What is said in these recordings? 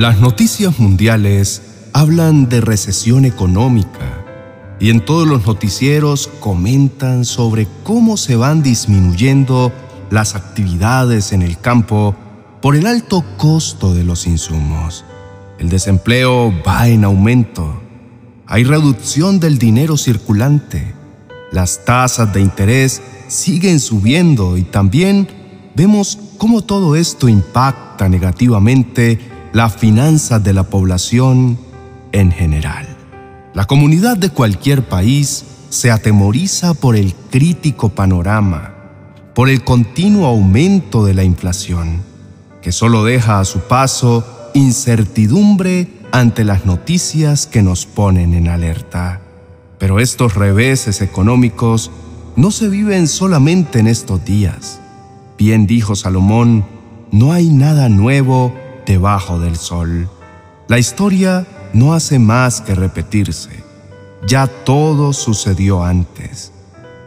Las noticias mundiales hablan de recesión económica y en todos los noticieros comentan sobre cómo se van disminuyendo las actividades en el campo por el alto costo de los insumos. El desempleo va en aumento. Hay reducción del dinero circulante. Las tasas de interés siguen subiendo y también vemos cómo todo esto impacta negativamente las finanzas de la población en general. La comunidad de cualquier país se atemoriza por el crítico panorama, por el continuo aumento de la inflación, que solo deja a su paso incertidumbre ante las noticias que nos ponen en alerta. Pero estos reveses económicos no se viven solamente en estos días. Bien dijo Salomón, no hay nada nuevo debajo del sol. La historia no hace más que repetirse. Ya todo sucedió antes.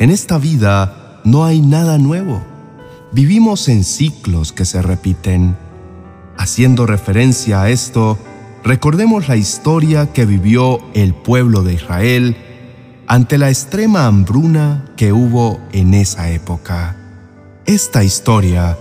En esta vida no hay nada nuevo. Vivimos en ciclos que se repiten. Haciendo referencia a esto, recordemos la historia que vivió el pueblo de Israel ante la extrema hambruna que hubo en esa época. Esta historia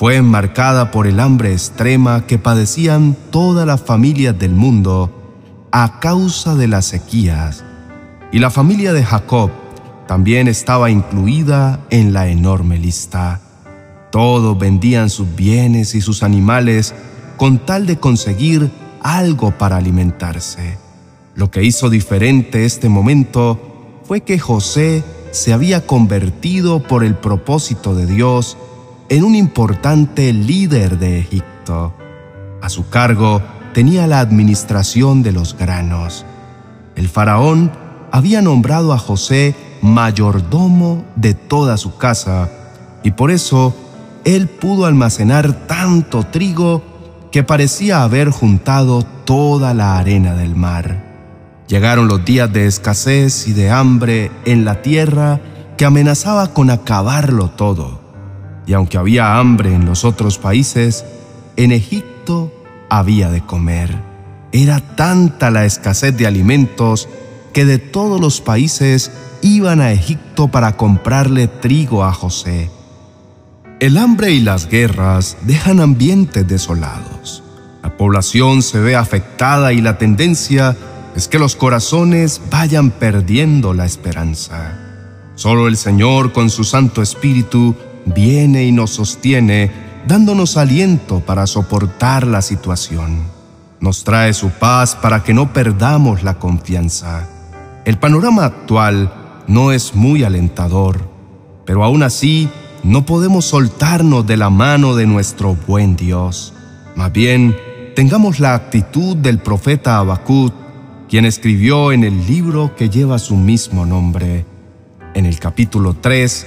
fue enmarcada por el hambre extrema que padecían todas las familias del mundo a causa de las sequías, y la familia de Jacob también estaba incluida en la enorme lista. Todos vendían sus bienes y sus animales con tal de conseguir algo para alimentarse. Lo que hizo diferente este momento fue que José se había convertido por el propósito de Dios en un importante líder de Egipto. A su cargo tenía la administración de los granos. El faraón había nombrado a José mayordomo de toda su casa y por eso él pudo almacenar tanto trigo que parecía haber juntado toda la arena del mar. Llegaron los días de escasez y de hambre en la tierra que amenazaba con acabarlo todo y aunque había hambre en los otros países, en Egipto había de comer. Era tanta la escasez de alimentos que de todos los países iban a Egipto para comprarle trigo a José. El hambre y las guerras dejan ambientes desolados. La población se ve afectada y la tendencia es que los corazones vayan perdiendo la esperanza. Solo el Señor con su Santo Espíritu viene y nos sostiene, dándonos aliento para soportar la situación. Nos trae su paz para que no perdamos la confianza. El panorama actual no es muy alentador, pero aún así no podemos soltarnos de la mano de nuestro buen Dios. Más bien, tengamos la actitud del profeta Habacuc, quien escribió en el libro que lleva su mismo nombre. En el capítulo 3,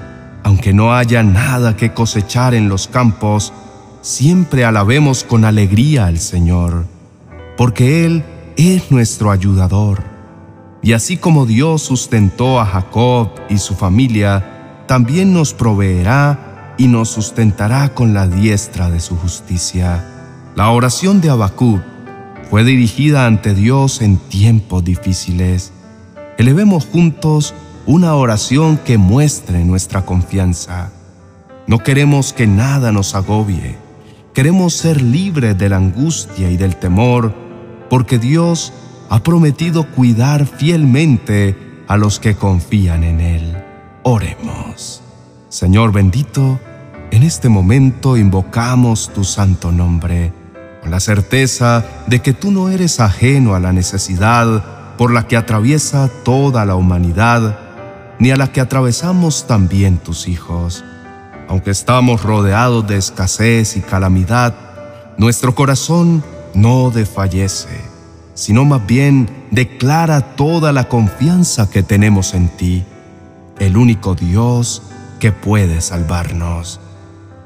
Aunque no haya nada que cosechar en los campos, siempre alabemos con alegría al Señor, porque Él es nuestro ayudador. Y así como Dios sustentó a Jacob y su familia, también nos proveerá y nos sustentará con la diestra de su justicia. La oración de Habacuc fue dirigida ante Dios en tiempos difíciles. Elevemos juntos una oración que muestre nuestra confianza. No queremos que nada nos agobie. Queremos ser libres de la angustia y del temor, porque Dios ha prometido cuidar fielmente a los que confían en Él. Oremos. Señor bendito, en este momento invocamos tu santo nombre, con la certeza de que tú no eres ajeno a la necesidad por la que atraviesa toda la humanidad ni a la que atravesamos también tus hijos. Aunque estamos rodeados de escasez y calamidad, nuestro corazón no desfallece, sino más bien declara toda la confianza que tenemos en ti, el único Dios que puede salvarnos.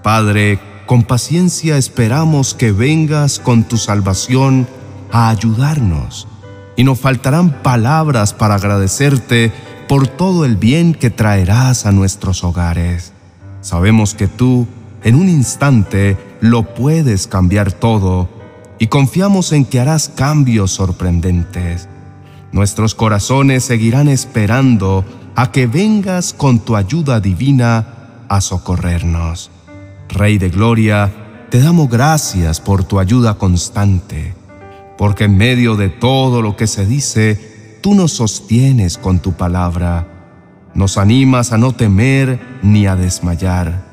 Padre, con paciencia esperamos que vengas con tu salvación a ayudarnos, y nos faltarán palabras para agradecerte por todo el bien que traerás a nuestros hogares. Sabemos que tú, en un instante, lo puedes cambiar todo y confiamos en que harás cambios sorprendentes. Nuestros corazones seguirán esperando a que vengas con tu ayuda divina a socorrernos. Rey de Gloria, te damos gracias por tu ayuda constante, porque en medio de todo lo que se dice, tú nos sostienes con tu palabra. Nos animas a no temer ni a desmayar.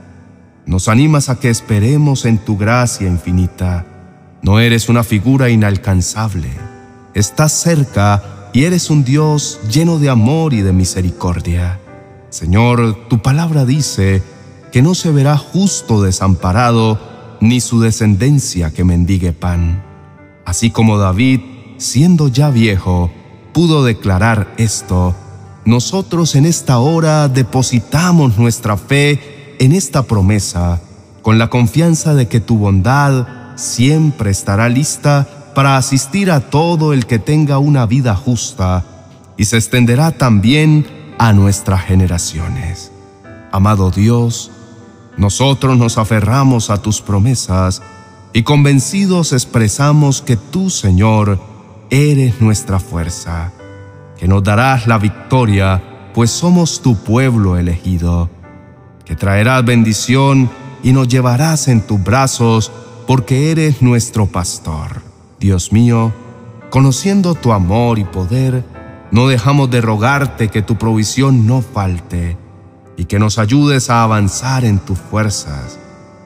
Nos animas a que esperemos en tu gracia infinita. No eres una figura inalcanzable. Estás cerca y eres un Dios lleno de amor y de misericordia. Señor, tu palabra dice que no se verá justo desamparado, ni su descendencia que mendigue pan. Así como David, siendo ya viejo, pudo declarar esto, nosotros en esta hora depositamos nuestra fe en esta promesa, con la confianza de que tu bondad siempre estará lista para asistir a todo el que tenga una vida justa y se extenderá también a nuestras generaciones. Amado Dios, nosotros nos aferramos a tus promesas y convencidos expresamos que tú, Señor, eres nuestra fuerza, que nos darás la victoria, pues somos tu pueblo elegido, que traerás bendición y nos llevarás en tus brazos, porque eres nuestro pastor. Dios mío, conociendo tu amor y poder, no dejamos de rogarte que tu provisión no falte y que nos ayudes a avanzar en tus fuerzas,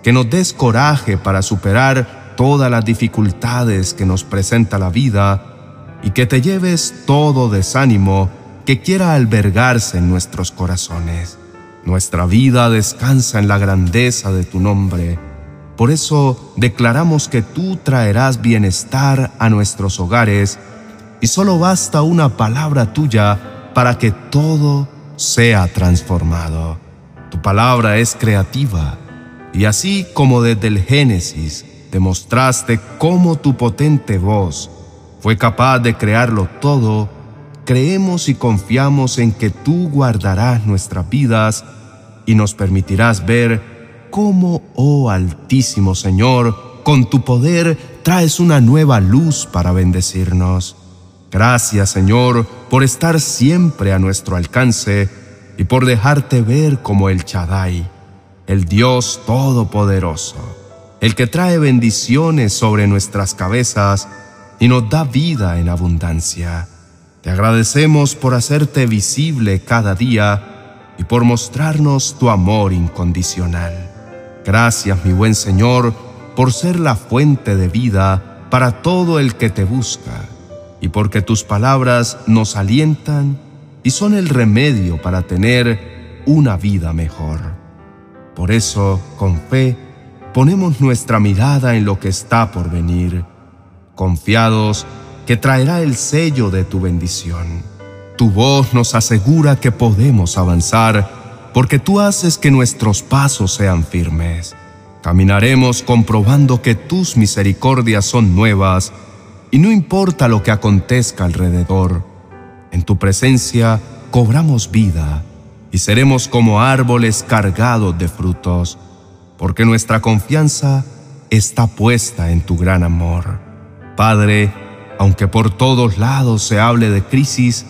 que nos des coraje para superar todas las dificultades que nos presenta la vida y que te lleves todo desánimo que quiera albergarse en nuestros corazones. Nuestra vida descansa en la grandeza de tu nombre. Por eso declaramos que tú traerás bienestar a nuestros hogares y solo basta una palabra tuya para que todo sea transformado. Tu palabra es creativa y así como desde el Génesis demostraste cómo tu potente voz fue capaz de crearlo todo, creemos y confiamos en que tú guardarás nuestras vidas y nos permitirás ver cómo, oh Altísimo Señor, con tu poder traes una nueva luz para bendecirnos. Gracias, Señor, por estar siempre a nuestro alcance y por dejarte ver como el Chadai, el Dios Todopoderoso, el que trae bendiciones sobre nuestras cabezas y nos da vida en abundancia. Te agradecemos por hacerte visible cada día y por mostrarnos tu amor incondicional. Gracias, mi buen Señor, por ser la fuente de vida para todo el que te busca y porque tus palabras nos alientan y son el remedio para tener una vida mejor. Por eso, con fe, ponemos nuestra mirada en lo que está por venir, confiados que traerá el sello de tu bendición. Tu voz nos asegura que podemos avanzar porque tú haces que nuestros pasos sean firmes. Caminaremos comprobando que tus misericordias son nuevas y no importa lo que acontezca alrededor, en tu presencia cobramos vida y seremos como árboles cargados de frutos, porque nuestra confianza está puesta en tu gran amor. Padre, aunque por todos lados se hable de crisis,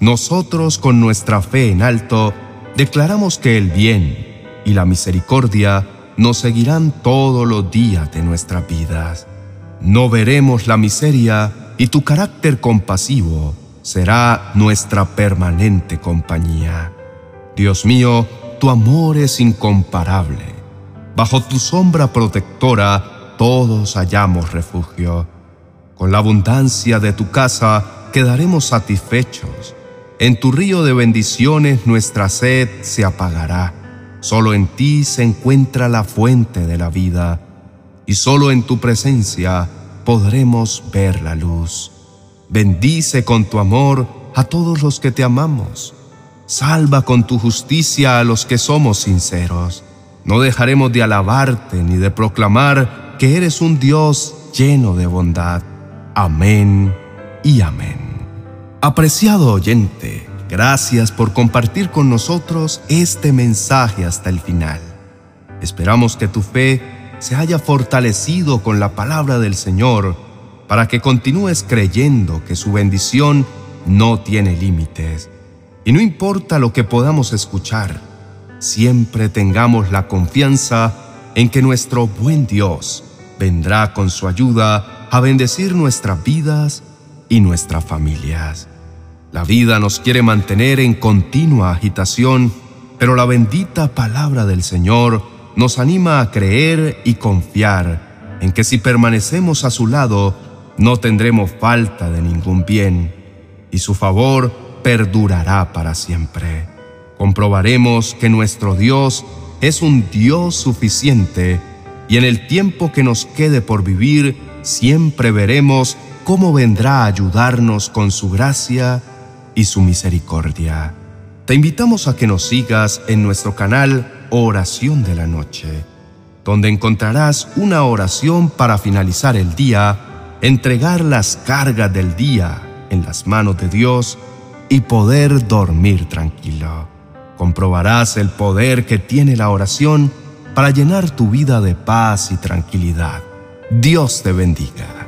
nosotros con nuestra fe en alto declaramos que el bien y la misericordia nos seguirán todos los días de nuestras vidas no veremos la miseria y tu carácter compasivo será nuestra permanente compañía. Dios mío, tu amor es incomparable. Bajo tu sombra protectora todos hallamos refugio. Con la abundancia de tu casa quedaremos satisfechos. En tu río de bendiciones nuestra sed se apagará. Solo en ti se encuentra la fuente de la vida y solo en tu presencia podremos ver la luz. Bendice con tu amor a todos los que te amamos. Salva con tu justicia a los que somos sinceros. No dejaremos de alabarte ni de proclamar que eres un Dios lleno de bondad. Amén y amén. Apreciado oyente, gracias por compartir con nosotros este mensaje hasta el final. Esperamos que tu fe se haya fortalecido con la palabra del Señor para que continúes creyendo que su bendición no tiene límites y no importa lo que podamos escuchar, siempre tengamos la confianza en que nuestro buen Dios vendrá con su ayuda a bendecir nuestras vidas y nuestras familias. La vida nos quiere mantener en continua agitación, pero la bendita palabra del Señor nos anima a creer y confiar en que si permanecemos a su lado, no tendremos falta de ningún bien, y su favor perdurará para siempre. Comprobaremos que nuestro Dios es un Dios suficiente y en el tiempo que nos quede por vivir siempre veremos cómo vendrá a ayudarnos con su gracia y su misericordia. Te invitamos a que nos sigas en nuestro canal Oración de la Noche, donde encontrarás una oración para finalizar el día, entregar las cargas del día en las manos de Dios y poder dormir tranquilo. Comprobarás el poder que tiene la oración para llenar tu vida de paz y tranquilidad. Dios te bendiga.